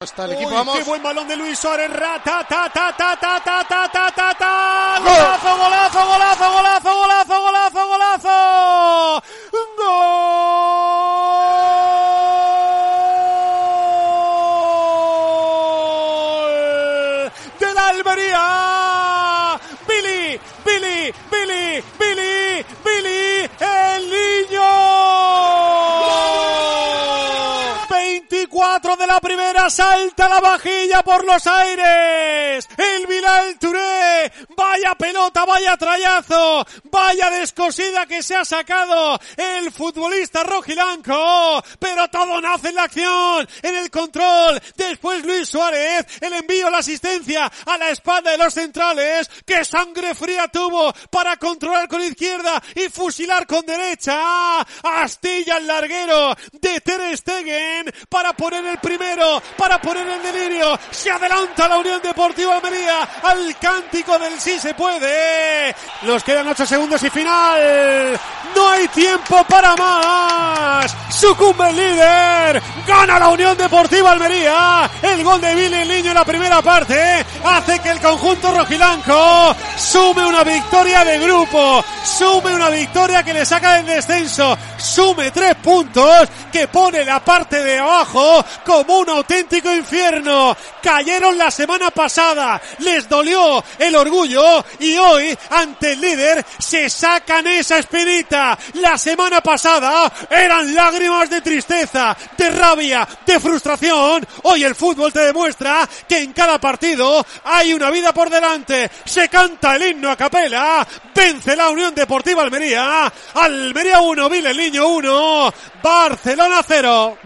Hasta el equipo, Uy, vamos. qué buen balón de Luis Suárez. Rata, ta, ta, ta, ta, ta, ta, ta, ta, ta. Golazo, golazo, golazo, golazo, golazo, golazo, golazo. Gol de la Almería. Billy, Billy, Billy, Billy, Billy, el niño. 24 de la primera, salta la vajilla por los aires. El Bilal Touré, vaya pelota, vaya trayazo, vaya descosida que se ha sacado el futbolista rojilanco. Pero todo nace en la acción, en el control. Después Luis Suárez, el envío, la asistencia a la espalda de los centrales. Que sangre fría tuvo para controlar con izquierda y fusilar con derecha. Astilla el larguero de Ter Stegen para poner el primero, para poner el delirio. Se adelanta la Unión Deportiva Almería al cántico del sí se puede. Nos quedan ocho segundos y final. No hay tiempo para más. Sucumbe el líder. Gana la Unión Deportiva Almería. El gol de Billy Niño en la primera parte hace que el conjunto rojilanco sume una victoria de grupo. Sume una victoria que le saca del descenso. Sume tres puntos que pone la parte de abajo como un auténtico infierno. Cayeron la semana pasada, les dolió el orgullo y hoy ante el líder se sacan esa espinita. La semana pasada eran lágrimas de tristeza, de rabia, de frustración. Hoy el fútbol te demuestra que en cada partido hay una vida por delante. Se canta el himno a capela, vence la Unión Deportiva Almería. Almería 1, Vile el Niño 1, Barcelona 0.